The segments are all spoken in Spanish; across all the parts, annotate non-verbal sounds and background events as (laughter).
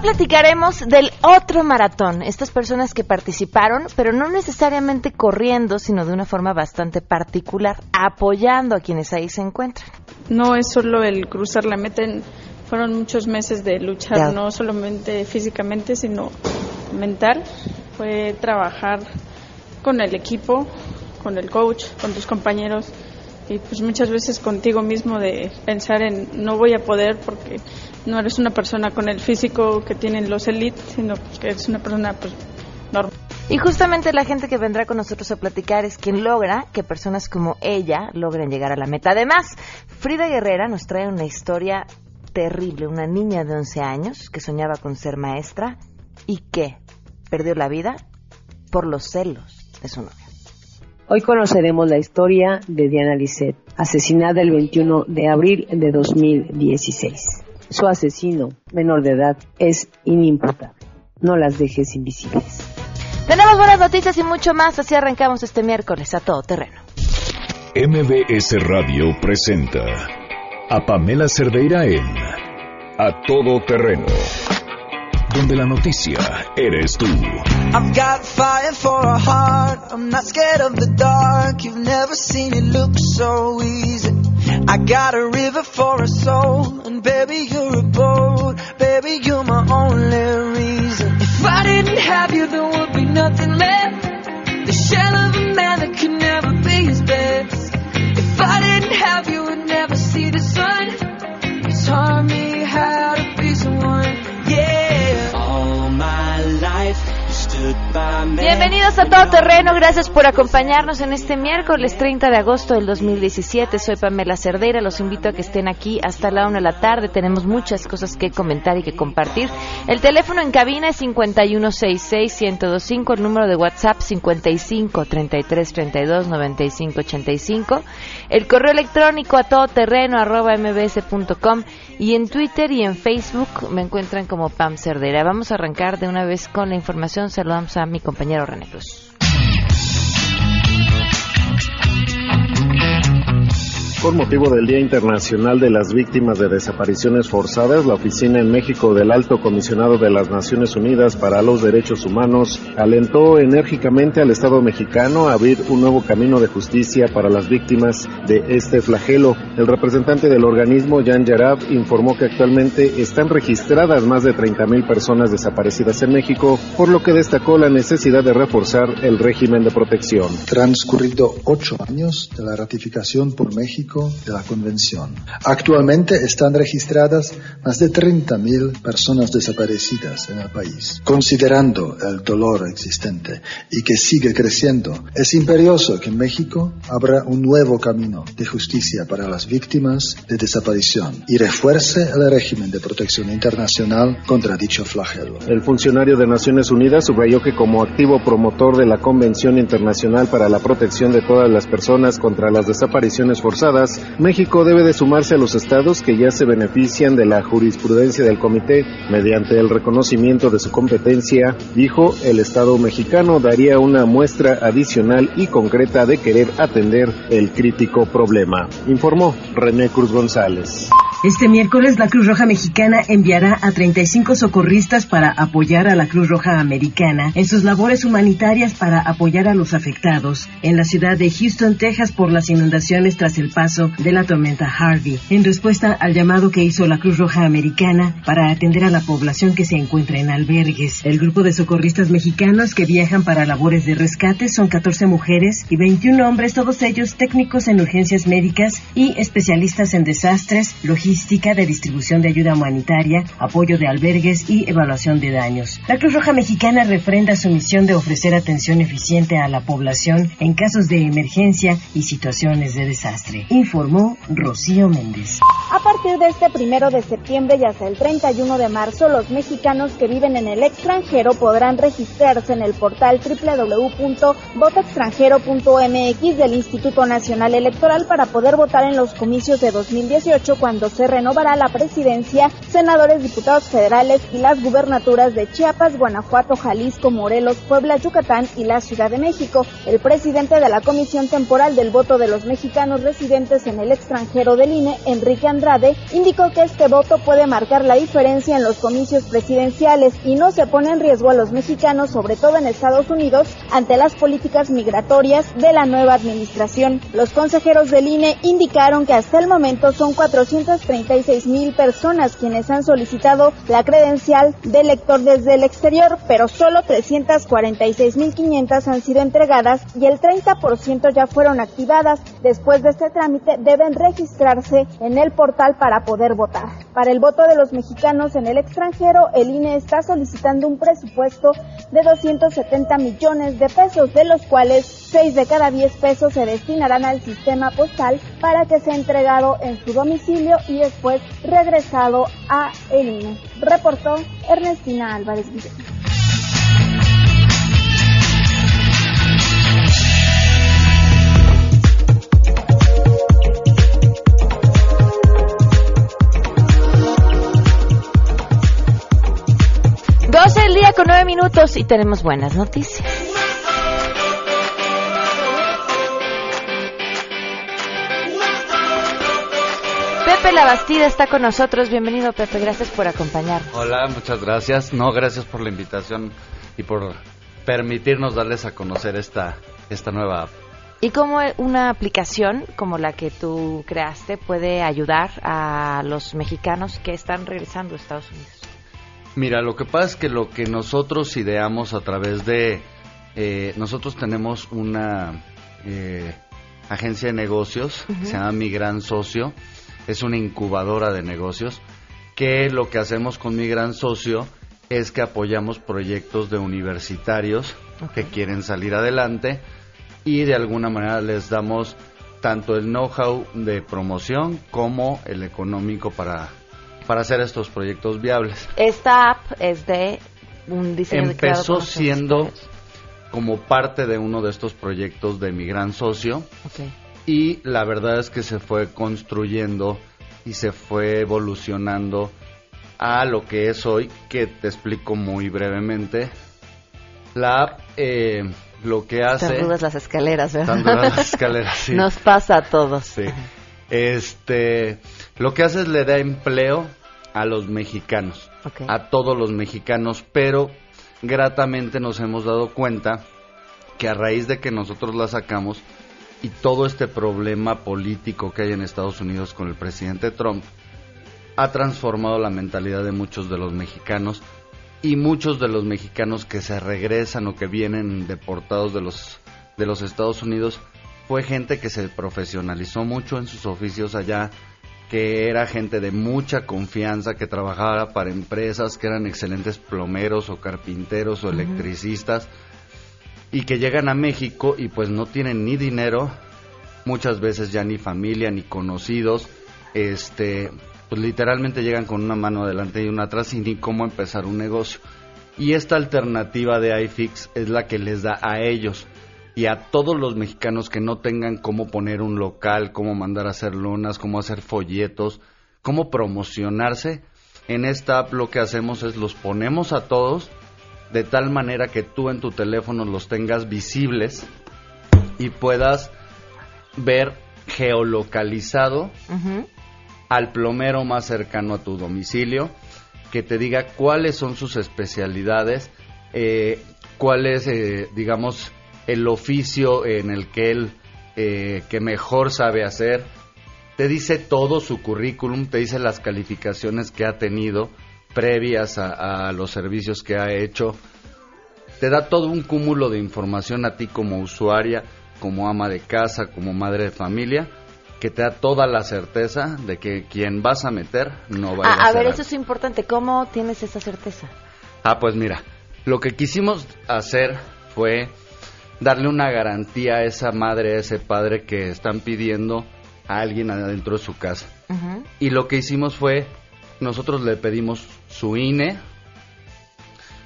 Hoy platicaremos del otro maratón, estas personas que participaron, pero no necesariamente corriendo, sino de una forma bastante particular, apoyando a quienes ahí se encuentran. No es solo el cruzar la meta, fueron muchos meses de luchar, no solamente físicamente, sino mental. Fue trabajar con el equipo, con el coach, con tus compañeros y pues muchas veces contigo mismo de pensar en no voy a poder porque no eres una persona con el físico que tienen los elites, sino que eres una persona pues normal. Y justamente la gente que vendrá con nosotros a platicar es quien logra que personas como ella logren llegar a la meta. Además, Frida Guerrera nos trae una historia terrible, una niña de 11 años que soñaba con ser maestra y que perdió la vida por los celos de su novio. Hoy conoceremos la historia de Diana Lisset, asesinada el 21 de abril de 2016. Su asesino, menor de edad, es inimputable. No las dejes invisibles. Tenemos buenas noticias y mucho más, así arrancamos este miércoles a todo terreno. MBS Radio presenta a Pamela Cerdeira en A Todo Terreno donde la noticia eres tú. I've got fire for a heart, I'm not scared of the dark, you've never seen it look so easy. I got a river for a soul, and baby you're a boat, baby you're my only reason. If I didn't have you, there would be nothing left. The shell of a man that could never be his best. If I didn't have you, I'd never see the sun. You taught me Bienvenidos a Todo Terreno, gracias por acompañarnos en este miércoles 30 de agosto del 2017. Soy Pamela Cerdeira, los invito a que estén aquí hasta la una de la tarde. Tenemos muchas cosas que comentar y que compartir. El teléfono en cabina es 5166-1025, el número de WhatsApp 55 33 32 95 85, el correo electrónico a todoterreno arroba mbs.com y en Twitter y en Facebook me encuentran como Pam Cerdera. Vamos a arrancar de una vez con la información. Saludamos a mi compañero René Cruz. Con motivo del Día Internacional de las Víctimas de Desapariciones Forzadas, la Oficina en México del Alto Comisionado de las Naciones Unidas para los Derechos Humanos alentó enérgicamente al Estado mexicano a abrir un nuevo camino de justicia para las víctimas de este flagelo. El representante del organismo, Jan Yarab, informó que actualmente están registradas más de 30.000 personas desaparecidas en México, por lo que destacó la necesidad de reforzar el régimen de protección. Transcurrido ocho años de la ratificación por México, de la Convención. Actualmente están registradas más de 30.000 personas desaparecidas en el país. Considerando el dolor existente y que sigue creciendo, es imperioso que México abra un nuevo camino de justicia para las víctimas de desaparición y refuerce el régimen de protección internacional contra dicho flagelo. El funcionario de Naciones Unidas subrayó que como activo promotor de la Convención Internacional para la Protección de todas las personas contra las desapariciones forzadas, México debe de sumarse a los estados que ya se benefician de la jurisprudencia del comité mediante el reconocimiento de su competencia, dijo el Estado mexicano daría una muestra adicional y concreta de querer atender el crítico problema, informó René Cruz González. Este miércoles la Cruz Roja Mexicana enviará a 35 socorristas para apoyar a la Cruz Roja Americana en sus labores humanitarias para apoyar a los afectados en la ciudad de Houston, Texas por las inundaciones tras el paso de la tormenta Harvey, en respuesta al llamado que hizo la Cruz Roja Americana para atender a la población que se encuentra en albergues. El grupo de socorristas mexicanos que viajan para labores de rescate son 14 mujeres y 21 hombres, todos ellos técnicos en urgencias médicas y especialistas en desastres, logística de distribución de ayuda humanitaria, apoyo de albergues y evaluación de daños. La Cruz Roja Mexicana refrenda su misión de ofrecer atención eficiente a la población en casos de emergencia y situaciones de desastre, informó Rocío Méndez. A partir de este primero de septiembre y hasta el 31 de marzo, los mexicanos que viven en el extranjero podrán registrarse en el portal www.votaextranjero.mx del Instituto Nacional Electoral para poder votar en los comicios de 2018 cuando se renovará la presidencia, senadores, diputados federales y las gubernaturas de Chiapas, Guanajuato, Jalisco, Morelos, Puebla, Yucatán y la Ciudad de México. El presidente de la Comisión Temporal del Voto de los Mexicanos residentes en el extranjero del INE, Enrique Andrade, indicó que este voto puede marcar la diferencia en los comicios presidenciales y no se pone en riesgo a los mexicanos, sobre todo en Estados Unidos, ante las políticas migratorias de la nueva administración. Los consejeros del INE indicaron que hasta el momento son 436 mil personas quienes han solicitado la credencial de elector desde el exterior, pero solo 346 mil 500 han sido entregadas y el 30% ya fueron activadas. Después de este trámite deben registrarse en el portal para poder votar. Para el voto de los mexicanos en el extranjero, el INE está solicitando un presupuesto de 270 millones de pesos, de los cuales 6 de cada 10 pesos se destinarán al sistema postal para que sea entregado en su domicilio y después regresado a el INE. Reportó Ernestina Álvarez. 12 el día con 9 minutos y tenemos buenas noticias. Pepe Labastida está con nosotros. Bienvenido, Pepe. Gracias por acompañarnos. Hola, muchas gracias. No, gracias por la invitación y por permitirnos darles a conocer esta, esta nueva app. ¿Y cómo una aplicación como la que tú creaste puede ayudar a los mexicanos que están regresando a Estados Unidos? Mira, lo que pasa es que lo que nosotros ideamos a través de... Eh, nosotros tenemos una eh, agencia de negocios, se llama Mi Gran Socio, es una incubadora de negocios, que lo que hacemos con Mi Gran Socio es que apoyamos proyectos de universitarios que quieren salir adelante y de alguna manera les damos tanto el know-how de promoción como el económico para para hacer estos proyectos viables. Esta app es de un diseño Empezó siendo como parte de uno de estos proyectos de mi gran socio y la verdad es que se fue construyendo y se fue evolucionando a lo que es hoy, que te explico muy brevemente. La app eh, lo que hace... Tan dudas las escaleras, ¿verdad? las escaleras, (laughs) sí. Nos pasa a todos. Sí. Este, lo que hace es le da empleo a los mexicanos, a todos los mexicanos, pero gratamente nos hemos dado cuenta que a raíz de que nosotros la sacamos y todo este problema político que hay en Estados Unidos con el presidente Trump, ha transformado la mentalidad de muchos de los mexicanos y muchos de los mexicanos que se regresan o que vienen deportados de los de los Estados Unidos fue gente que se profesionalizó mucho en sus oficios allá, que era gente de mucha confianza, que trabajaba para empresas, que eran excelentes plomeros o carpinteros o electricistas, y que llegan a México y pues no tienen ni dinero, muchas veces ya ni familia ni conocidos, este, pues literalmente llegan con una mano adelante y una atrás y ni cómo empezar un negocio. Y esta alternativa de iFix es la que les da a ellos y a todos los mexicanos que no tengan cómo poner un local, cómo mandar a hacer lonas, cómo hacer folletos, cómo promocionarse, en esta app lo que hacemos es los ponemos a todos de tal manera que tú en tu teléfono los tengas visibles y puedas ver geolocalizado al plomero más cercano a tu domicilio, que te diga cuáles son sus especialidades, eh, cuál es, eh, digamos, el oficio en el que él eh, que mejor sabe hacer. Te dice todo su currículum, te dice las calificaciones que ha tenido previas a, los servicios que ha hecho. Te da todo un cúmulo de información a ti como usuaria, como ama de casa, como madre de familia, que te da toda la certeza de que quien vas a meter no va a, a, a ver, eso es importante. ¿Cómo tienes esa certeza? Ah, pues mira, lo que quisimos hacer fue darle una garantía a esa madre, a ese padre que están pidiendo a alguien adentro de su casa. Y lo que hicimos fue, nosotros le pedimos su INE,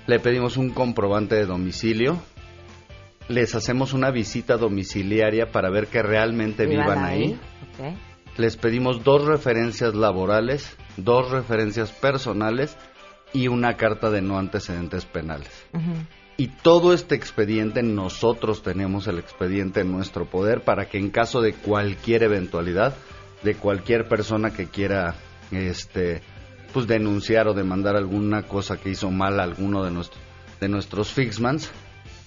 le pedimos un comprobante de domicilio, les hacemos una visita domiciliaria para ver que realmente vivan, ahí. les pedimos dos referencias laborales, dos referencias personales y una carta de no antecedentes penales. Y todo este expediente, nosotros tenemos el expediente en nuestro poder para que en caso de cualquier eventualidad, de cualquier persona que quiera este pues denunciar o demandar alguna cosa que hizo mal a alguno de nuestros de nuestros fixmans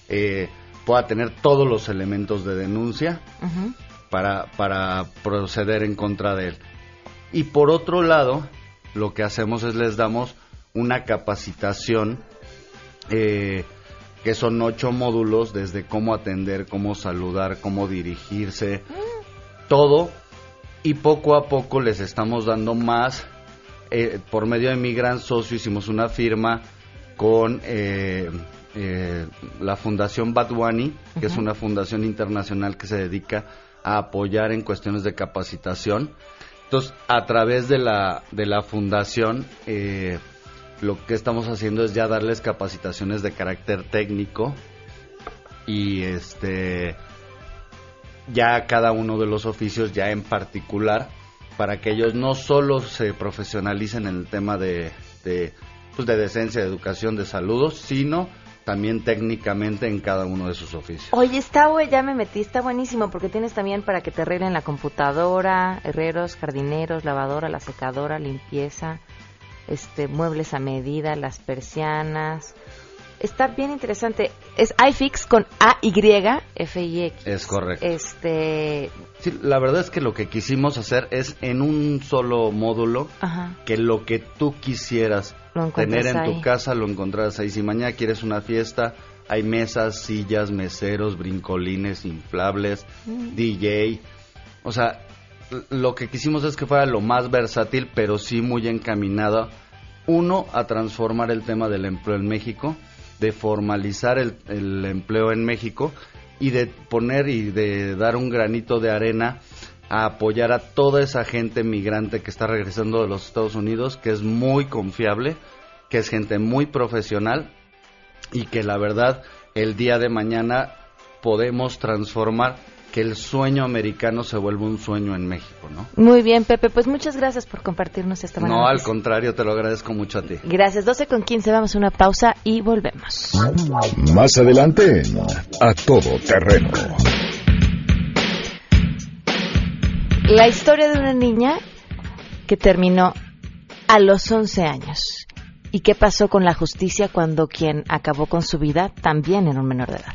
eh, pueda tener todos los elementos de denuncia para, para proceder en contra de él. Y por otro lado, lo que hacemos es les damos una capacitación eh, que son ocho módulos desde cómo atender, cómo saludar, cómo dirigirse, todo. Y poco a poco les estamos dando más. Eh, por medio de mi gran socio hicimos una firma con eh, eh, la Fundación Badwani, que es una fundación internacional que se dedica a apoyar en cuestiones de capacitación. Entonces, a través de la, de la fundación, eh, lo que estamos haciendo es ya darles capacitaciones de carácter técnico y este ya cada uno de los oficios ya en particular para que ellos no solo se profesionalicen en el tema de, de, pues de decencia, de educación, de saludos, sino también técnicamente en cada uno de sus oficios. Oye, está, güey, ya me metí, está buenísimo porque tienes también para que te arreglen la computadora, herreros, jardineros, lavadora, la secadora, limpieza, este, muebles a medida, las persianas. Está bien interesante. Es iFix con A-Y-F-I-X. Es correcto. Este... Sí, la verdad es que lo que quisimos hacer es en un solo módulo que lo que tú quisieras tener en tu casa lo encontrarás ahí. Si mañana quieres una fiesta, hay mesas, sillas, meseros, brincolines, inflables, mm. DJ. O sea, lo que quisimos es que fuera lo más versátil, pero sí muy encaminado. Uno, a transformar el tema del empleo en México, de formalizar el, el empleo en México y de poner y de dar un granito de arena a apoyar a toda esa gente migrante que está regresando de los Estados Unidos, que es muy confiable, que es gente muy profesional y que la verdad el día de mañana podemos transformar que el sueño americano se vuelva un sueño en México, ¿no? Muy bien, Pepe, pues muchas gracias por compartirnos esta mañana. No, al contrario, te lo agradezco mucho a ti. Gracias, 12 con 15, vamos a una pausa y volvemos. Más adelante, A Todo Terreno. La historia de una niña que terminó a los 11 años. ¿Y qué pasó con la justicia cuando quien acabó con su vida también era un menor de edad?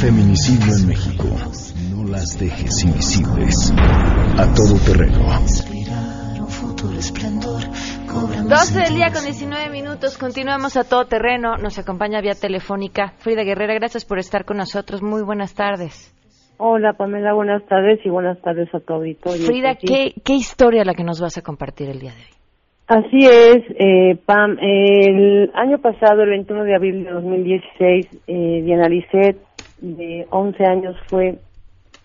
Feminicidio en México. No las dejes invisibles. A todo terreno. 12 del día con 19 minutos. Continuamos a todo terreno. Nos acompaña vía telefónica Frida Guerrera. Gracias por estar con nosotros. Muy buenas tardes. Hola Pamela, buenas tardes y buenas tardes a tu auditorio. Frida, ¿qué, ¿qué historia la que nos vas a compartir el día de hoy? Así es, eh, Pam. El año pasado, el 21 de abril de 2016, eh, Diana Lisset de 11 años fue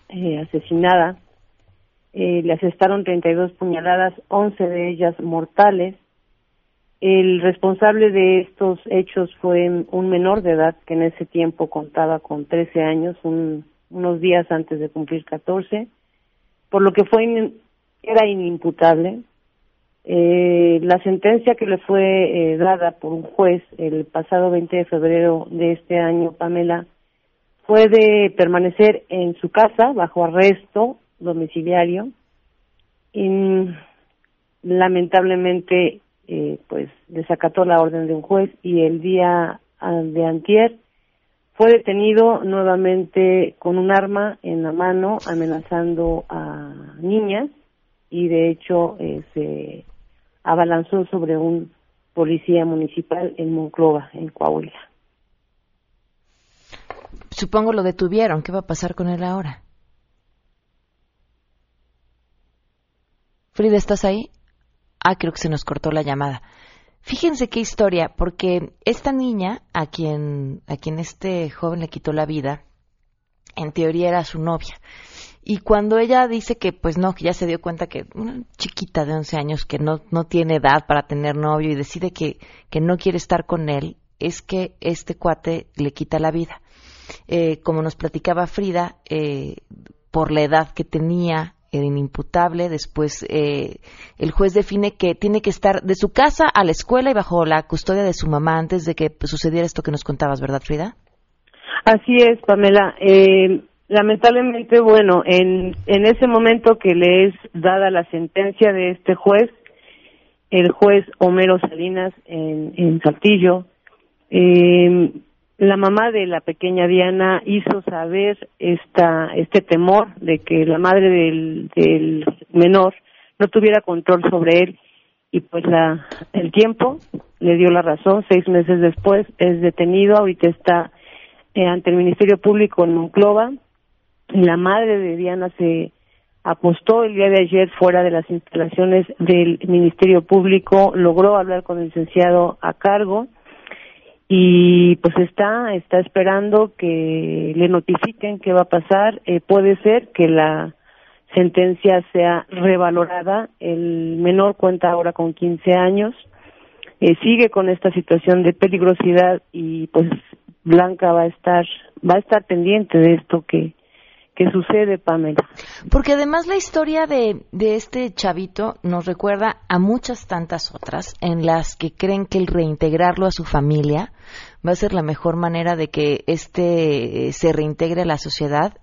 eh, asesinada. Eh, le asestaron 32 puñaladas, 11 de ellas mortales. El responsable de estos hechos fue un menor de edad que en ese tiempo contaba con 13 años, unos días antes de cumplir 14, por lo que fue era inimputable. Eh, la sentencia que le fue eh, dada por un juez el pasado 20 de febrero de este año, Pamela, puede permanecer en su casa bajo arresto domiciliario y lamentablemente eh, pues desacató la orden de un juez y el día de antier fue detenido nuevamente con un arma en la mano amenazando a niñas y de hecho eh, se abalanzó sobre un policía municipal en Monclova, en Coahuila. Supongo lo detuvieron. ¿Qué va a pasar con él ahora? Frida, ¿estás ahí? Ah, creo que se nos cortó la llamada. Fíjense qué historia, porque esta niña, a quien, a quien este joven le quitó la vida, en teoría era su novia. Y cuando ella dice que, pues no, que ya se dio cuenta que una chiquita de 11 años que no, no tiene edad para tener novio y decide que, que no quiere estar con él, es que este cuate le quita la vida. Eh, como nos platicaba Frida, eh, por la edad que tenía, era inimputable. Después eh, el juez define que tiene que estar de su casa a la escuela y bajo la custodia de su mamá antes de que sucediera esto que nos contabas, ¿verdad, Frida? Así es, Pamela. Eh, lamentablemente, bueno, en, en ese momento que le es dada la sentencia de este juez, el juez Homero Salinas en, en Saltillo, eh, la mamá de la pequeña Diana hizo saber esta, este temor de que la madre del, del menor no tuviera control sobre él. Y pues la, el tiempo le dio la razón. Seis meses después es detenido, ahorita está eh, ante el Ministerio Público en Monclova. La madre de Diana se apostó el día de ayer fuera de las instalaciones del Ministerio Público, logró hablar con el licenciado a cargo y pues está está esperando que le notifiquen qué va a pasar. Eh, puede ser que la sentencia sea revalorada. El menor cuenta ahora con 15 años. Eh, sigue con esta situación de peligrosidad y pues Blanca va a estar va a estar pendiente de esto que ¿Qué sucede, Pamela. Porque además la historia de, de, este chavito nos recuerda a muchas tantas otras en las que creen que el reintegrarlo a su familia va a ser la mejor manera de que éste eh, se reintegre a la sociedad,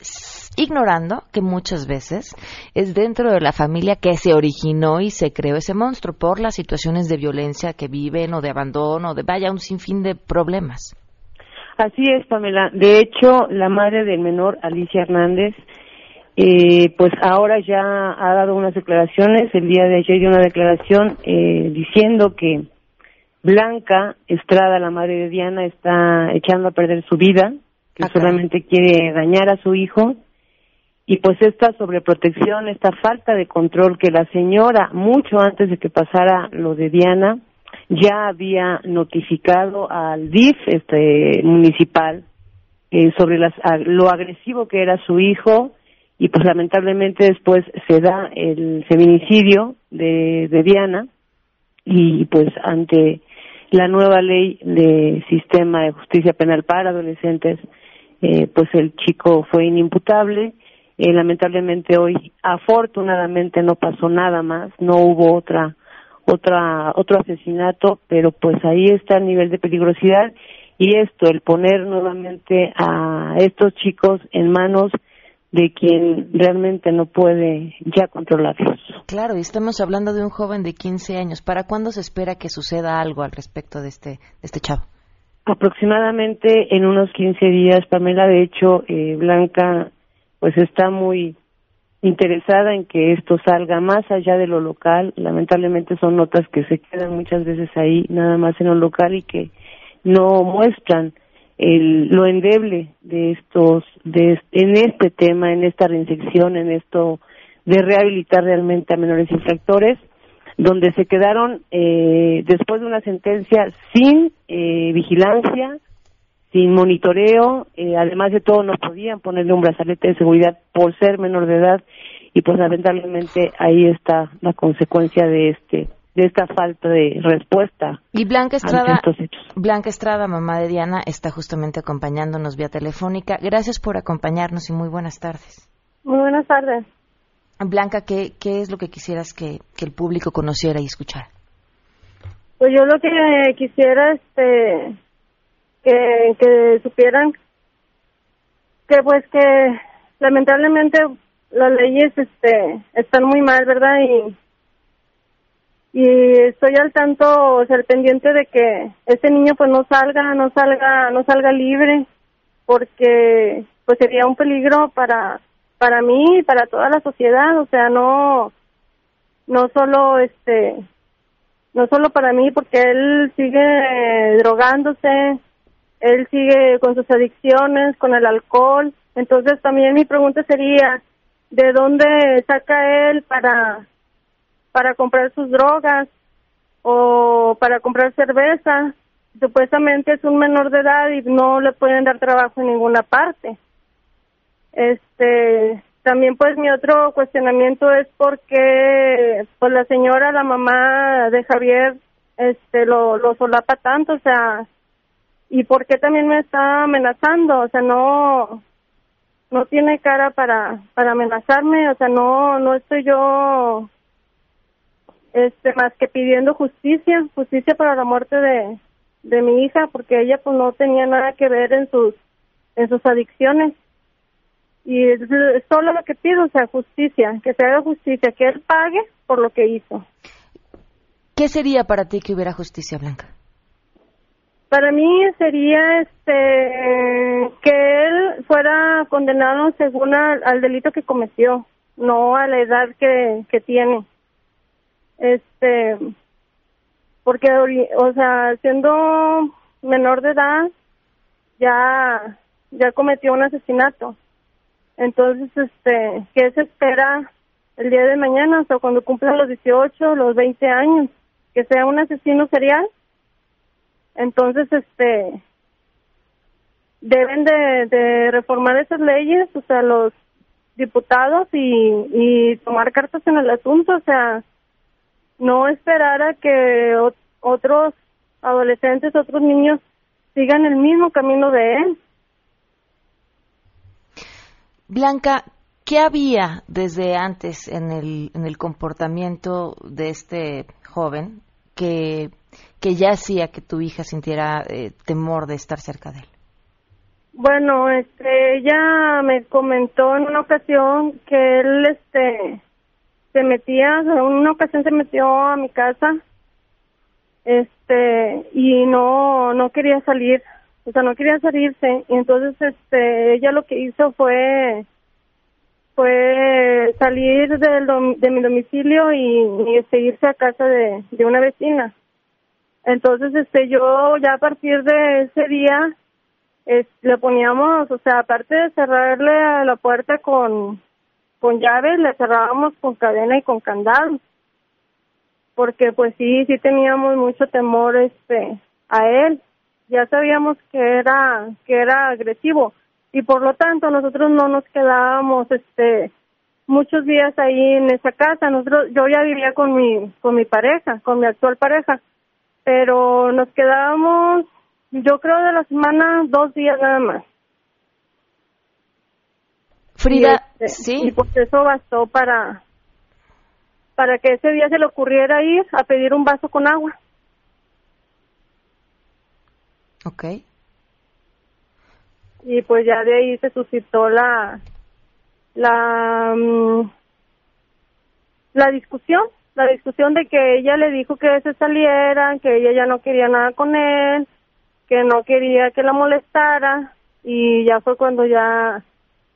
ignorando que muchas veces es dentro de la familia que se originó y se creó ese monstruo por las situaciones de violencia que viven o de abandono, de vaya un sinfín de problemas. Así es, Pamela. De hecho, la madre del menor, Alicia Hernández, eh, pues ahora ya ha dado unas declaraciones, el día de ayer dio una declaración eh, diciendo que Blanca Estrada, la madre de Diana, está echando a perder su vida, que solamente quiere dañar a su hijo, y pues esta sobreprotección, esta falta de control que la señora, mucho antes de que pasara lo de Diana, ya había notificado al DIF este municipal eh, sobre las, lo agresivo que era su hijo y pues lamentablemente después se da el feminicidio de, de Diana y pues ante la nueva ley de sistema de justicia penal para adolescentes eh, pues el chico fue inimputable. Eh, lamentablemente hoy afortunadamente no pasó nada más no hubo otra otra otro asesinato, pero pues ahí está el nivel de peligrosidad y esto, el poner nuevamente a estos chicos en manos de quien realmente no puede ya controlarlos. Claro, y estamos hablando de un joven de 15 años. ¿Para cuándo se espera que suceda algo al respecto de este, de este chavo? Aproximadamente en unos 15 días, Pamela. De hecho, eh, Blanca pues está muy interesada en que esto salga más allá de lo local. Lamentablemente son notas que se quedan muchas veces ahí, nada más en lo local y que no muestran el, lo endeble de estos, de, en este tema, en esta reinserción, en esto de rehabilitar realmente a menores infractores, donde se quedaron eh, después de una sentencia sin eh, vigilancia, sin monitoreo, eh, además de todo no podían ponerle un brazalete de seguridad por ser menor de edad y pues lamentablemente ahí está la consecuencia de este de esta falta de respuesta. Y Blanca Estrada, Blanca Estrada, mamá de Diana, está justamente acompañándonos vía telefónica. Gracias por acompañarnos y muy buenas tardes. Muy buenas tardes. Blanca, ¿qué, qué es lo que quisieras que, que el público conociera y escuchara? Pues yo lo que quisiera este que, que supieran que pues que lamentablemente las leyes este están muy mal verdad y y estoy al tanto o al pendiente de que este niño pues no salga no salga no salga libre porque pues sería un peligro para para mí y para toda la sociedad o sea no no solo este no solo para mí porque él sigue drogándose él sigue con sus adicciones, con el alcohol. Entonces también mi pregunta sería, ¿de dónde saca él para para comprar sus drogas o para comprar cerveza. Supuestamente es un menor de edad y no le pueden dar trabajo en ninguna parte. Este, también pues mi otro cuestionamiento es por qué pues la señora, la mamá de Javier, este, lo, lo solapa tanto, o sea, y por qué también me está amenazando, o sea, no, no tiene cara para, para amenazarme, o sea, no, no estoy yo, este, más que pidiendo justicia, justicia para la muerte de, de mi hija, porque ella pues no tenía nada que ver en sus, en sus adicciones. Y es, solo lo que pido, o sea, justicia, que se haga justicia, que él pague por lo que hizo. ¿Qué sería para ti que hubiera justicia, Blanca? Para mí sería este que él fuera condenado según al, delito que cometió, no a la edad que, que tiene. Este, porque, o sea, siendo menor de edad, ya, ya cometió un asesinato. Entonces, este, ¿qué se espera el día de mañana? O sea, cuando cumpla los 18, los 20 años, que sea un asesino serial. Entonces, este, deben de, reformar esas leyes, o sea, los diputados y, y tomar cartas en el asunto, o sea, no esperar a que otros adolescentes, otros niños sigan el mismo camino de él. Blanca, ¿qué había desde antes en el, en el comportamiento de este joven que, que ya hacía que tu hija sintiera eh, temor de estar cerca de él? Bueno, este, ella me comentó en una ocasión que él, este, se metía, en una ocasión se metió a mi casa, este, y no, no quería salir, o sea, no quería salirse, y entonces, este, ella lo que hizo fue, fue salir de mi domicilio y, y seguirse a casa de una vecina. Entonces, este, yo ya a partir de ese día, le poníamos, o sea, aparte de cerrarle a la puerta con, con llaves, le cerrábamos con cadena y con candado. Porque pues sí, sí teníamos mucho temor este a él. Ya sabíamos que era que era agresivo y por lo tanto nosotros no nos quedábamos este muchos días ahí en esa casa. Nosotros yo ya vivía con mi con mi pareja, con mi actual pareja, pero nos quedábamos yo creo de la semana dos días nada más. Frida, y este, sí. Y pues eso bastó para para que ese día se le ocurriera ir a pedir un vaso con agua. Ok. Y pues ya de ahí se suscitó la la mm, la discusión, la discusión de que ella le dijo que se salieran, que ella ya no quería nada con él, que no quería que la molestara y ya fue cuando ya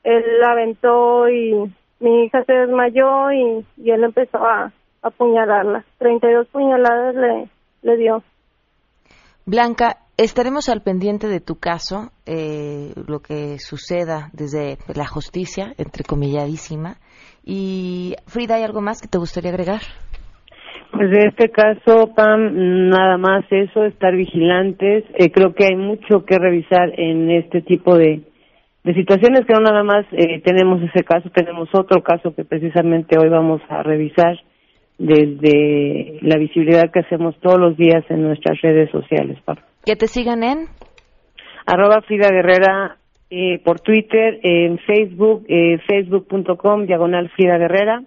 él la aventó y mi hija se desmayó y, él empezó a, apuñalarla. 32 puñaladas le, le dio. Blanca, estaremos al pendiente de tu caso, eh, lo que suceda desde la justicia, entrecomilladísima. Y Frida, ¿hay algo más que te gustaría agregar? Pues de este caso, Pam, nada más eso, estar vigilantes. Eh, creo que hay mucho que revisar en este tipo de, de situaciones que no nada más eh, tenemos ese caso, tenemos otro caso que precisamente hoy vamos a revisar desde la visibilidad que hacemos todos los días en nuestras redes sociales. Pam. Que te sigan en arroba Frida Guerrera eh, por Twitter, en Facebook, eh, facebook.com diagonal Frida Guerrera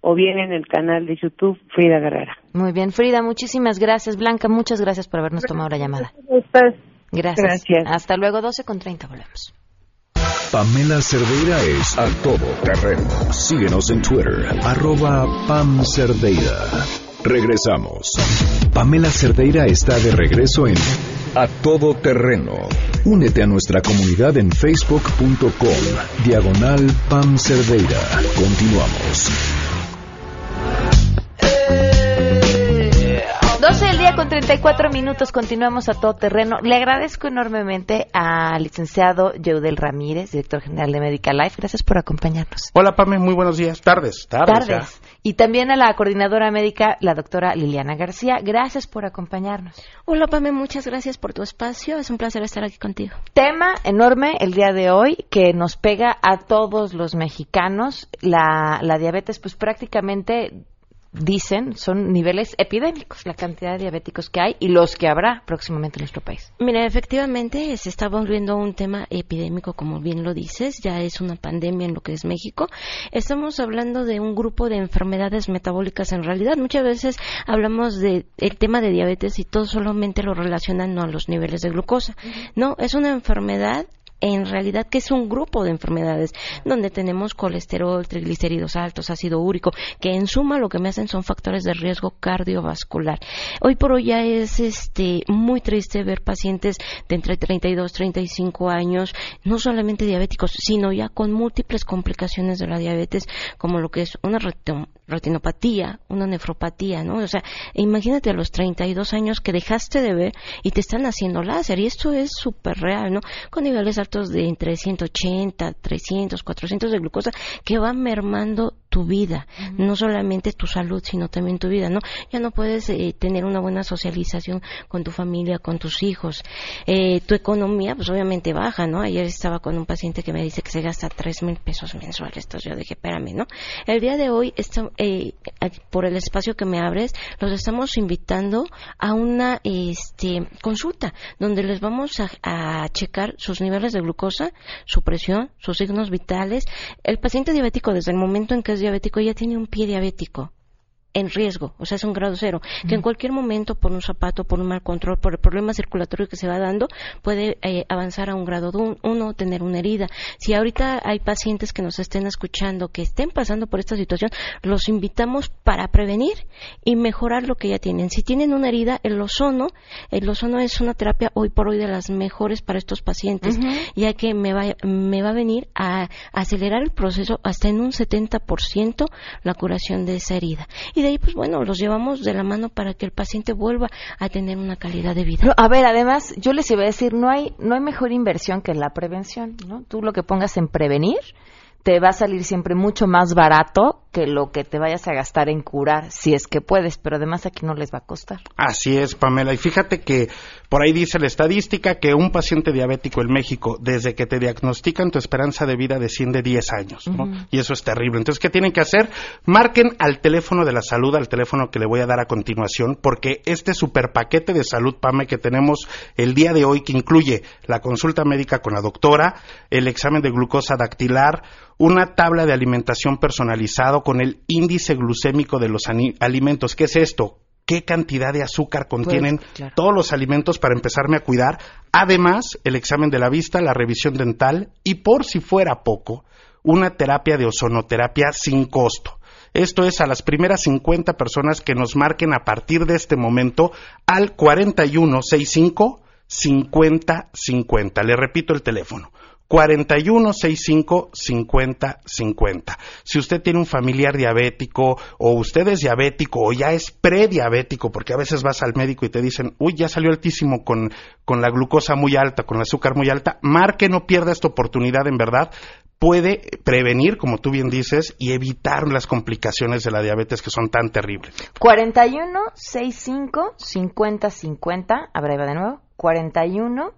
o bien en el canal de YouTube Frida Guerrera. Muy bien, Frida, muchísimas gracias. Blanca, muchas gracias por habernos tomado la llamada. Gracias. Gracias. Hasta luego, 12 con 30, volvemos. Pamela Cerdeira es a todo terreno. Síguenos en Twitter, arroba Pam Cerdeira. Regresamos. Pamela Cerdeira está de regreso en A Todo Terreno. Únete a nuestra comunidad en facebook.com, diagonal Pam Cerdeira. Continuamos. 12 del día con 34 minutos, continuamos a todo terreno. Le agradezco enormemente al licenciado Yeudel Ramírez, director general de Medical Life. Gracias por acompañarnos. Hola, Pame, muy buenos días. Tardes. Tardes. Y también a la coordinadora médica, la doctora Liliana García. Gracias por acompañarnos. Hola, Pame, muchas gracias por tu espacio. Es un placer estar aquí contigo. Tema enorme el día de hoy que nos pega a todos los mexicanos. La, la diabetes, pues prácticamente dicen son niveles epidémicos, la cantidad de diabéticos que hay y los que habrá próximamente en nuestro país. Mira, efectivamente se está volviendo un tema epidémico, como bien lo dices, ya es una pandemia en lo que es México. Estamos hablando de un grupo de enfermedades metabólicas en realidad. Muchas veces hablamos del tema de diabetes y todo solamente lo relacionan a los niveles de glucosa. No, es una enfermedad en realidad que es un grupo de enfermedades donde tenemos colesterol, triglicéridos altos, ácido úrico, que en suma lo que me hacen son factores de riesgo cardiovascular. Hoy por hoy ya es este muy triste ver pacientes de entre 32 y 35 años, no solamente diabéticos, sino ya con múltiples complicaciones de la diabetes, como lo que es una retinopatía, una nefropatía, ¿no? O sea, imagínate a los 32 años que dejaste de ver y te están haciendo láser y esto es súper real, ¿no? Con niveles altos de entre 180, 300, 400 de glucosa que van mermando tu vida, no solamente tu salud, sino también tu vida, ¿no? Ya no puedes eh, tener una buena socialización con tu familia, con tus hijos. Eh, tu economía, pues obviamente baja, ¿no? Ayer estaba con un paciente que me dice que se gasta tres mil pesos mensuales, entonces yo dije, espérame, ¿no? El día de hoy, eh, por el espacio que me abres, los estamos invitando a una este, consulta, donde les vamos a, a checar sus niveles de glucosa, su presión, sus signos vitales. El paciente diabético, desde el momento en que es diabético ya tiene un pie diabético en riesgo, o sea, es un grado cero, que en cualquier momento, por un zapato, por un mal control, por el problema circulatorio que se va dando, puede eh, avanzar a un grado uno, tener una herida. Si ahorita hay pacientes que nos estén escuchando, que estén pasando por esta situación, los invitamos para prevenir y mejorar lo que ya tienen. Si tienen una herida, el ozono, el ozono es una terapia hoy por hoy de las mejores para estos pacientes, ya que me va, me va a venir a acelerar el proceso hasta en un 70% la curación de esa herida y de ahí, pues bueno, los llevamos de la mano para que el paciente vuelva a tener una calidad de vida. a ver, además, yo les iba a decir, no hay, no hay mejor inversión que la prevención, ¿no? Tú lo que pongas en prevenir te va a salir siempre mucho más barato que lo que te vayas a gastar en curar, si es que puedes, pero además aquí no les va a costar. Así es, Pamela. Y fíjate que por ahí dice la estadística que un paciente diabético en México, desde que te diagnostican, tu esperanza de vida desciende 10 años, ¿no? Y eso es terrible. Entonces, ¿qué tienen que hacer? Marquen al teléfono de la salud, al teléfono que le voy a dar a continuación, porque este super paquete de salud, Pame, que tenemos el día de hoy, que incluye la consulta médica con la doctora, el examen de glucosa dactilar, una tabla de alimentación personalizado con el índice glucémico de los alimentos. ¿Qué es esto? ¿Qué cantidad de azúcar pues, contienen todos los alimentos para empezarme a cuidar? Además, el examen de la vista, la revisión dental y, por si fuera poco, una terapia de ozonoterapia sin costo. Esto es a las primeras 50 personas que nos marquen a partir de este momento al 4165 5050. Le repito el teléfono. 4165 5050. Si usted tiene un familiar diabético o usted es diabético o ya es prediabético, porque a veces vas al médico y te dicen, uy, ya salió altísimo con, con la glucosa muy alta, con el azúcar muy alta, marque, no pierda esta oportunidad en verdad puede prevenir, como tú bien dices, y evitar las complicaciones de la diabetes que son tan terribles. 41 65 50 50, a ver, de nuevo. 41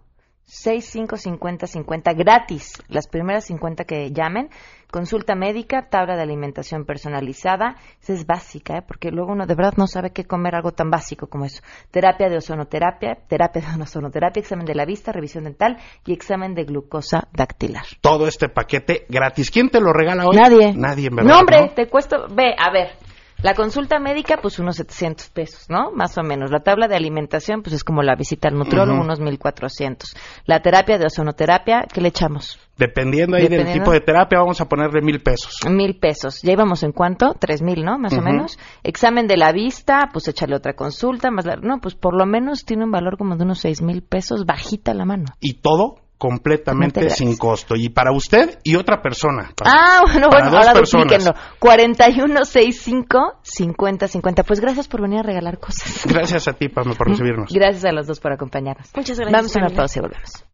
655050 50 gratis. Las primeras 50 que llamen, consulta médica, tabla de alimentación personalizada. Esa es básica, ¿eh? porque luego uno de verdad no sabe qué comer algo tan básico como eso. Terapia de ozonoterapia, terapia de ozonoterapia, examen de la vista, revisión dental y examen de glucosa dactilar. Todo este paquete gratis. ¿Quién te lo regala hoy? Nadie. Nadie, en verdad. No, hombre, te cuesta. Ve, a ver. La consulta médica, pues unos 700 pesos, ¿no? Más o menos. La tabla de alimentación, pues es como la visita al nutriólogo, unos 1400. La terapia de ozonoterapia, ¿qué le echamos? Dependiendo ahí del tipo de terapia, vamos a ponerle mil pesos. Mil pesos. Ya íbamos en cuánto? Tres mil, ¿no? Más o menos. Examen de la vista, pues échale otra consulta, más la... No, pues por lo menos tiene un valor como de unos seis mil pesos, bajita la mano. ¿Y todo? Completamente sin costo. Y para usted y otra persona. ah, bueno, bueno, ahora duplíquenlo. 4165-5050. Pues gracias por venir a regalar cosas. (laughs) Gracias a ti, Pam, por recibirnos. Gracias a los dos por acompañarnos. Muchas gracias. Vamos a una pausa y volvemos.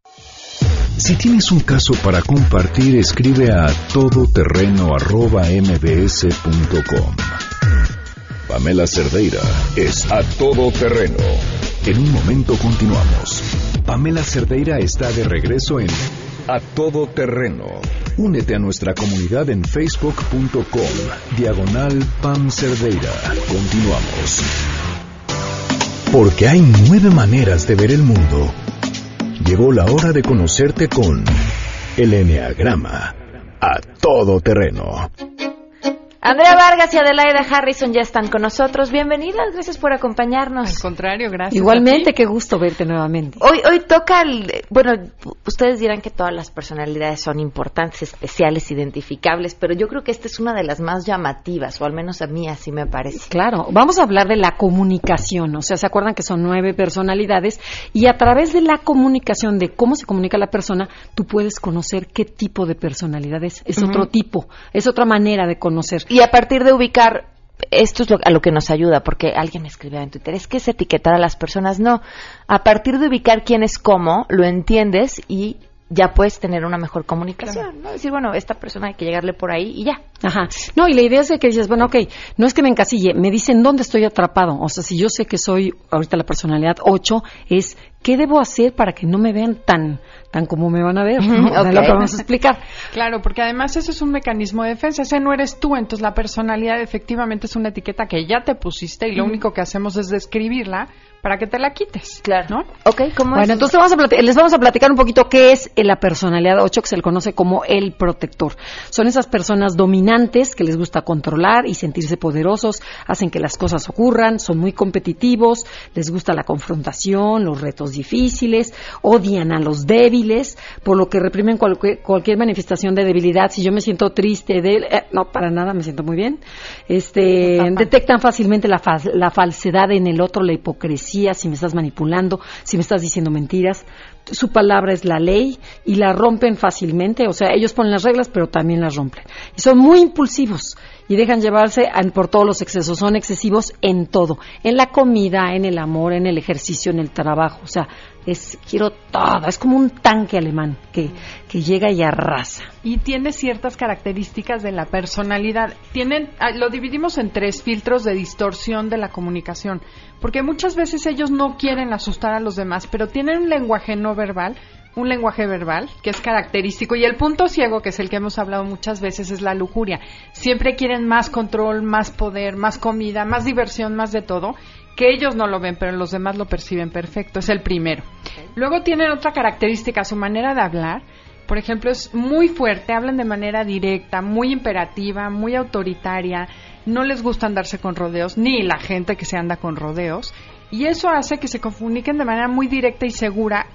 Si tienes un caso para compartir, escribe a todoterreno.mbs.com. Pamela Cerdeira es a todo terreno. En un momento continuamos. Pamela Cerdeira está de regreso en A Todo Terreno. Únete a nuestra comunidad en facebook.com, diagonal Pam Cerdeira. Continuamos. Porque hay nueve maneras de ver el mundo. Llegó la hora de conocerte con el Enneagrama. A todo terreno. Andrea Vargas y Adelaida Harrison ya están con nosotros. Bienvenidas, gracias por acompañarnos. Al contrario, gracias. Igualmente, qué gusto verte nuevamente. Hoy, hoy toca, el, bueno, ustedes dirán que todas las personalidades son importantes, especiales, identificables, pero yo creo que esta es una de las más llamativas, o al menos a mí así me parece. Claro, vamos a hablar de la comunicación, o sea, se acuerdan que son nueve personalidades y a través de la comunicación, de cómo se comunica la persona, tú puedes conocer qué tipo de personalidad es. Es otro tipo, es otra manera de conocer y a partir de ubicar esto es lo, a lo que nos ayuda, porque alguien me escribió en Twitter, es que es etiquetar a las personas. No, a partir de ubicar quién es cómo, lo entiendes y ya puedes tener una mejor comunicación, ¿no? Decir, bueno, esta persona hay que llegarle por ahí y ya. Ajá. No, y la idea es de que dices, bueno, ok, no es que me encasille, me dicen dónde estoy atrapado. O sea, si yo sé que soy ahorita la personalidad 8, es ¿qué debo hacer para que no me vean tan tan como me van a ver? ¿no? Lo que vamos a explicar. Claro, porque además eso es un mecanismo de defensa, ese no eres tú, entonces la personalidad efectivamente es una etiqueta que ya te pusiste y lo único que hacemos es describirla para que te la quites. Claro. ¿no? Ok, ¿cómo bueno, entonces vamos a les vamos a platicar un poquito qué es la personalidad 8, que se le conoce como el protector. Son esas personas dominantes que les gusta controlar y sentirse poderosos, hacen que las cosas ocurran, son muy competitivos, les gusta la confrontación, los retos difíciles, odian a los débiles, por lo que reprimen cualquier, cualquier manifestación de debilidad. Si yo me siento triste, de, eh, no, para nada, me siento muy bien. Este, detectan fácilmente la, fa la falsedad en el otro, la hipocresía, si me estás manipulando, si me estás diciendo mentiras. Su palabra es la ley y la rompen fácilmente. O sea, ellos ponen las reglas, pero también las rompen. Y son muy impulsivos y dejan llevarse por todos los excesos. Son excesivos en todo, en la comida, en el amor, en el ejercicio, en el trabajo. O sea, es quiero todo. Es como un tanque alemán que, que llega y arrasa. Y tiene ciertas características de la personalidad. Tienen, ah, lo dividimos en tres filtros de distorsión de la comunicación, porque muchas veces ellos no quieren asustar a los demás, pero tienen un lenguaje no verbal un lenguaje verbal que es característico y el punto ciego, que es el que hemos hablado muchas veces, es la lujuria. Siempre quieren más control, más poder, más comida, más diversión, más de todo, que ellos no lo ven, pero los demás lo perciben perfecto. Es el primero. Luego tienen otra característica, su manera de hablar. Por ejemplo, es muy fuerte, hablan de manera directa, muy imperativa, muy autoritaria, no les gusta andarse con rodeos, ni la gente que se anda con rodeos, y eso hace que se comuniquen de manera muy directa y segura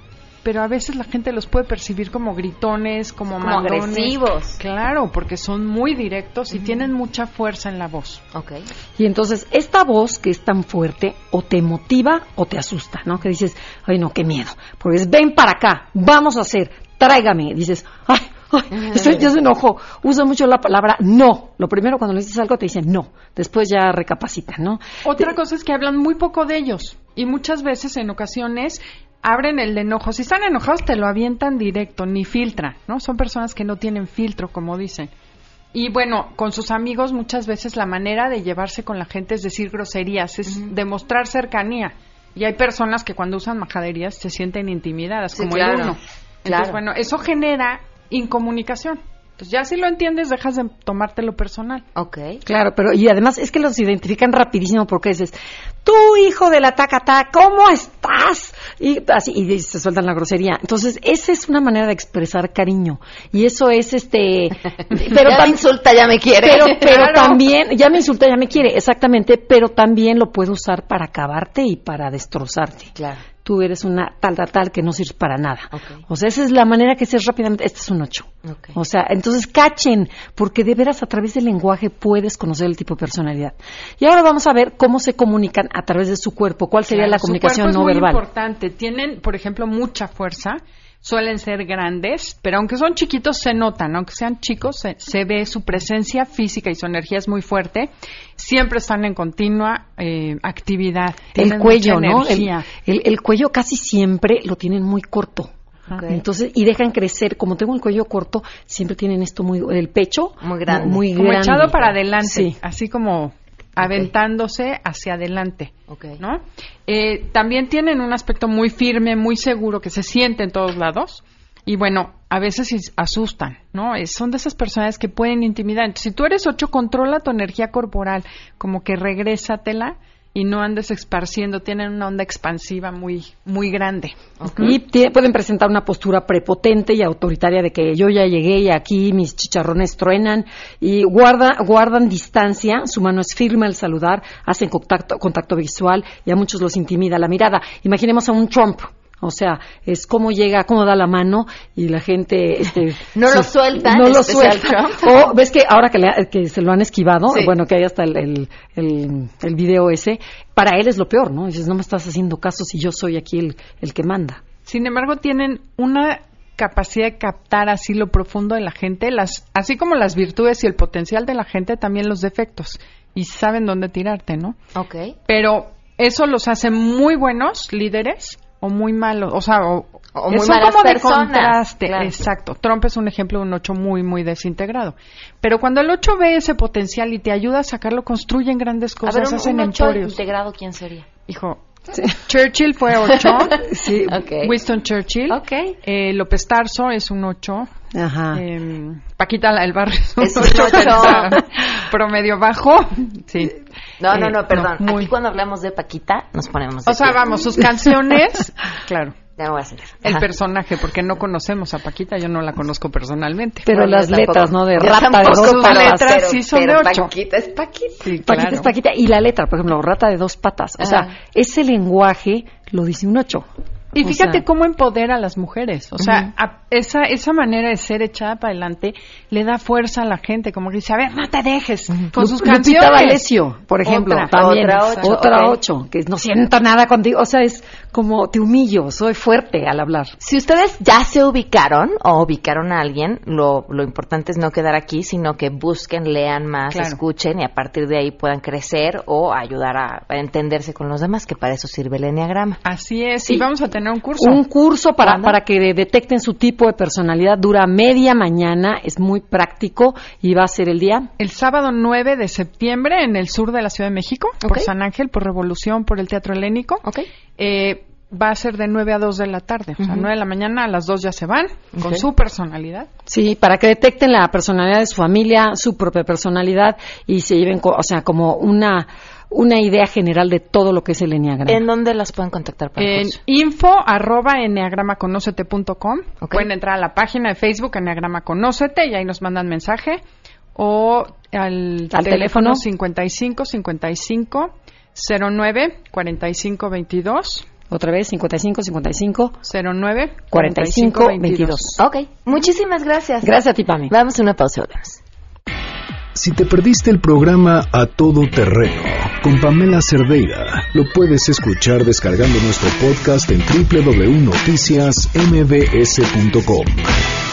pero a veces la gente los puede percibir como gritones, como, como agresivos. Claro, porque son muy directos y tienen mucha fuerza en la voz. Okay. Y entonces esta voz que es tan fuerte o te motiva o te asusta, ¿no? Que dices, ay no, qué miedo. Porque es, ven para acá, vamos a hacer, tráigame. Dices, ay, ay, estoy, yo se enojo. Usa mucho la palabra no. Lo primero cuando le dices algo te dicen no. Después ya recapacitan, ¿no? Otra cosa es que hablan muy poco de ellos. Y muchas veces, en ocasiones, abren el enojo. Si están enojados, te lo avientan directo, ni filtra, ¿no? Son personas que no tienen filtro, como dicen. Y bueno, con sus amigos muchas veces la manera de llevarse con la gente es decir groserías, es demostrar cercanía. Y hay personas que cuando usan majaderías se sienten intimidadas, como el uno. Entonces, bueno, eso genera incomunicación. Entonces, ya si lo entiendes, dejas de tomártelo personal. Ok. Claro, pero y además es que los identifican rapidísimo porque dices, tú hijo de la tacata, ¿cómo estás? Y así, y se sueltan la grosería. Entonces, esa es una manera de expresar cariño. Y eso es este... (laughs) Pero ya me insulta, ya me quiere. Pero, pero también, ya me insulta, ya me quiere, exactamente, pero también lo puede usar para acabarte y para destrozarte. Claro tú eres una tal, tal, tal que no sirves para nada. O sea, esa es la manera que es rápidamente. Este es un ocho. O sea, entonces cachen, porque de veras a través del lenguaje puedes conocer el tipo de personalidad. Y ahora vamos a ver cómo se comunican a través de su cuerpo. ¿Cuál sería la comunicación su no es muy verbal? importante. Tienen, por ejemplo, mucha fuerza suelen ser grandes, pero aunque son chiquitos se notan, aunque sean chicos se, ve su presencia física y su energía es muy fuerte. Siempre están en continua eh, actividad. El cuello, ¿no? El, cuello casi siempre lo tienen muy corto. Entonces, y dejan crecer, como tengo el cuello corto, siempre tienen esto muy, el pecho muy grande. Muy como grande. echado para adelante, así como aventándose hacia adelante, ¿no? Eh, también tienen un aspecto muy firme, muy seguro, que se siente en todos lados. Y bueno, a veces asustan, ¿no? son de esas personas que pueden intimidar. Entonces, si tú eres ocho, controla tu energía corporal, como que regrésatela y no andes esparciendo, tienen una onda expansiva muy, muy grande. Y pueden presentar una postura prepotente y autoritaria de que yo ya llegué y aquí mis chicharrones truenan y guarda, guardan distancia, su mano es firme al saludar, hacen contacto, contacto visual y a muchos los intimida la mirada. Imaginemos a un Trump, o sea, es cómo llega, cómo da la mano y la gente... Este, (laughs) no lo suelta. No lo suelta. O ves que ahora que, se lo han esquivado, bueno, que hay hasta el, el, el, video ese, para él es lo peor, ¿no? Dices, no me estás haciendo caso si yo soy aquí el, el que manda. Sin embargo, tienen una capacidad de captar así lo profundo de la gente, las, así como las virtudes y el potencial de la gente, también los defectos. Y saben dónde tirarte, ¿no? Ok. Pero eso los hace muy buenos líderes o muy malo, o sea, o, muy malas como de contraste. Exacto. Trump es un ejemplo de un 8 muy, muy desintegrado. Pero cuando el 8 ve ese potencial y te ayuda a sacarlo, construyen grandes cosas, a ver, un, hacen un 8 integrado, ¿quién sería? Hijo, Churchill fue 8. (laughs) sí. Winston Churchill. Okay. Eh, López Tarso es un 8. Ajá. Eh, Paquita el barrio es un 8. (laughs) promedio bajo. Sí. No, no, no, eh, perdón. Aquí cuando hablamos de Paquita nos ponemos. o sea, vamos, sus canciones. (laughs) claro. Ya me voy a seguir. El personaje, porque no conocemos a Paquita, yo no la conozco personalmente. Pero las letras, ¿no? De rata de dos sus letras sí son de ocho. Paquita es Paquita. Sí, Paquita es Paquita. Y la letra, por ejemplo, rata de dos patas. O sea, ese lenguaje lo dice un ocho. Y fíjate cómo empodera a las mujeres. O sea, esa, esa manera de ser echada para adelante le da fuerza a la gente. Como que dice, a ver, no te dejes. Con sus canciones. Valesio, por ejemplo. también. Otra ocho. Que no siento nada contigo. O sea, es como te humillo, soy fuerte al hablar. Si ustedes ya se ubicaron o ubicaron a alguien, lo, lo importante es no quedar aquí, sino que busquen, lean más, escuchen y a partir de ahí puedan crecer o ayudar a, entenderse con los demás, que para eso sirve el enneagrama. Así es. Y vamos a tener un curso. Un curso para, para que detecten su tipo de personalidad. Dura media mañana, es muy práctico y va a ser el día. El sábado 9 de septiembre en el sur de la Ciudad de México, por San Ángel, por Revolución, por el Teatro Helénico. Eh, va a ser de 9 a 2 de la tarde. O sea, 9 de la mañana a las 2 ya se van con su personalidad. Sí, para que detecten la personalidad de su familia, su propia personalidad y se lleven, o sea, como una una idea general de todo lo que es el Enneagrama. ¿En dónde las pueden contactar? Para en info arroba Pueden entrar a la página de Facebook Enneagrama Conócete y ahí nos mandan mensaje. O al, teléfono, 55 55 09 45 22. Otra vez, 55 55 09 45 22. Ok, muchísimas gracias. Gracias a ti, Pami. Vamos a una pausa, volvemos. Si te perdiste el programa A Todo Terreno con Pamela Cerdeira, lo puedes escuchar descargando nuestro podcast en www.noticiasmbs.com.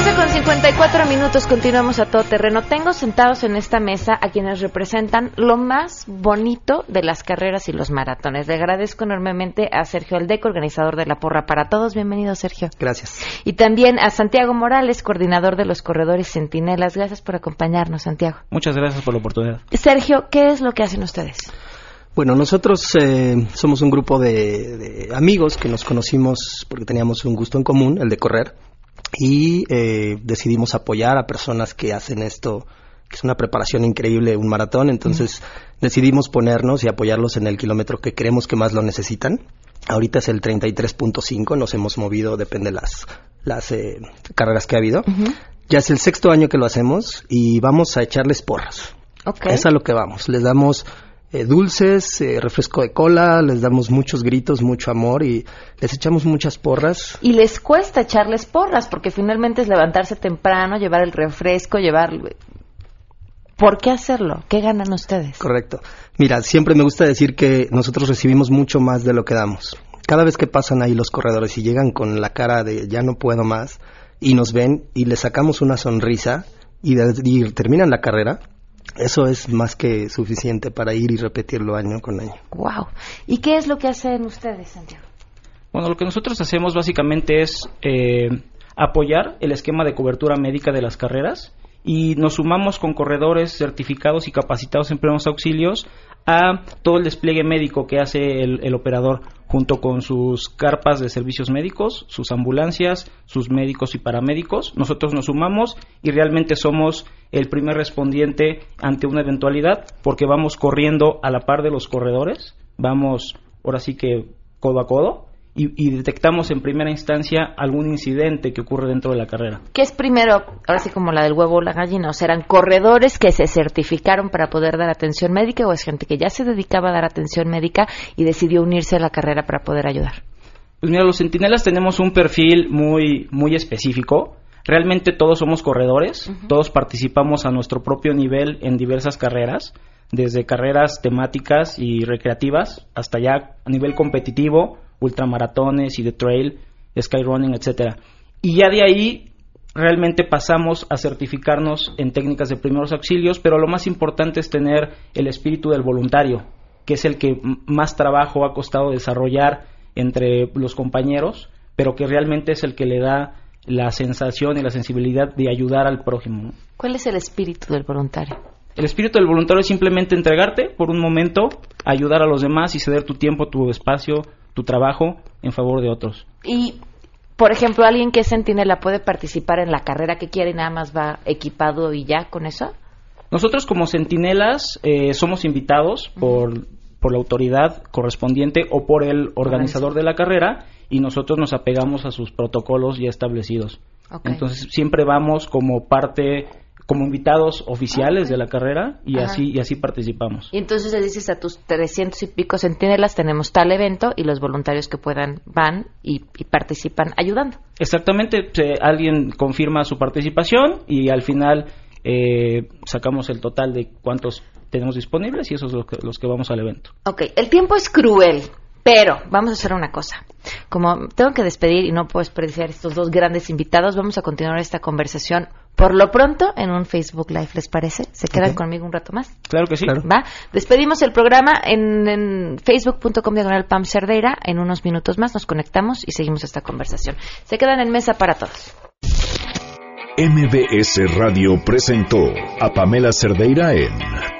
12 con 54 minutos, continuamos a todo terreno. Tengo sentados en esta mesa a quienes representan lo más bonito de las carreras y los maratones. Le agradezco enormemente a Sergio Aldeco, organizador de la Porra para Todos. Bienvenido, Sergio. Gracias. Y también a Santiago Morales, coordinador de los corredores Centinelas. Gracias por acompañarnos, Santiago. Muchas gracias por la oportunidad. Sergio, ¿qué es lo que hacen ustedes? Bueno, nosotros eh, somos un grupo de amigos que nos conocimos porque teníamos un gusto en común, el de correr y eh, decidimos apoyar a personas que hacen esto, que es una preparación increíble, un maratón, entonces decidimos ponernos y apoyarlos en el kilómetro que creemos que más lo necesitan. Ahorita es el 33.5, nos hemos movido, depende de las, las eh, carreras que ha habido. Ya es el sexto año que lo hacemos y vamos a echarles porras. Okay. Es a lo que vamos. Les damos eh, dulces, eh, refresco de cola, les damos muchos gritos, mucho amor y les echamos muchas porras. Y les cuesta echarles porras porque finalmente es levantarse temprano, llevar el refresco, llevar... ¿Por qué hacerlo? ¿Qué ganan ustedes? Correcto. Mira, siempre me gusta decir que nosotros recibimos mucho más de lo que damos. Cada vez que pasan ahí los corredores y llegan con la cara de ya no puedo más y nos ven y les sacamos una sonrisa y, y terminan la carrera, eso es más que suficiente para ir y repetirlo año con año. Wow. ¿Y qué es lo que hacen ustedes, Santiago? Bueno, lo que nosotros hacemos básicamente es eh, apoyar el esquema de cobertura médica de las carreras y nos sumamos con corredores certificados y capacitados en primeros auxilios a todo el despliegue médico que hace el, operador junto con sus carpas de servicios médicos, sus ambulancias, sus médicos y paramédicos. Nosotros nos sumamos y realmente somos el primer respondiente ante una eventualidad porque vamos corriendo a la par de los corredores, vamos ahora sí que codo a codo y, detectamos en primera instancia algún incidente que ocurre dentro de la carrera. ¿Qué es primero, ahora sí como la del huevo o la gallina? O sea, ¿eran corredores que se certificaron para poder dar atención médica o es gente que ya se dedicaba a dar atención médica y decidió unirse a la carrera para poder ayudar? Pues mira, los centinelas tenemos un perfil muy, muy específico. Realmente todos somos corredores, todos participamos a nuestro propio nivel en diversas carreras, desde carreras temáticas y recreativas hasta ya a nivel competitivo, ultramaratones y de trail, skyrunning, etcétera. Y ya de ahí realmente pasamos a certificarnos en técnicas de primeros auxilios, pero lo más importante es tener el espíritu del voluntario, que es el que más trabajo ha costado desarrollar entre los compañeros, pero que realmente es el que le da la sensación y la sensibilidad de ayudar al prójimo. ¿Cuál es el espíritu del voluntario? El espíritu del voluntario es simplemente entregarte por un momento, ayudar a los demás y ceder tu tiempo, tu espacio, tu trabajo en favor de otros. Y, por ejemplo, alguien que es centinela puede participar en la carrera que quiere y nada más va equipado y ya con eso. Nosotros como centinelas eh, somos invitados por, por la autoridad correspondiente o por el organizador de la carrera y nosotros nos apegamos a sus protocolos ya establecidos. Entonces siempre vamos como parte como invitados oficiales de la carrera y así y así participamos. Y entonces le dices a tus 300 y pico centinelas tenemos tal evento y los voluntarios que puedan van y, participan ayudando. Exactamente, alguien confirma su participación y al final eh, sacamos el total de cuántos tenemos disponibles y esos son los que, los que vamos al evento. Ok, el tiempo es cruel. Pero vamos a hacer una cosa. Como tengo que despedir y no puedo desperdiciar estos dos grandes invitados, vamos a continuar esta conversación por lo pronto en un Facebook Live, ¿les parece? ¿Se quedan conmigo un rato más? Claro que sí. ¿Va? Despedimos el programa en, facebook.com diagonal Pam Cerdeira. En unos minutos más nos conectamos y seguimos esta conversación. Se quedan en mesa para todos. MBS Radio presentó a Pamela Cerdeira en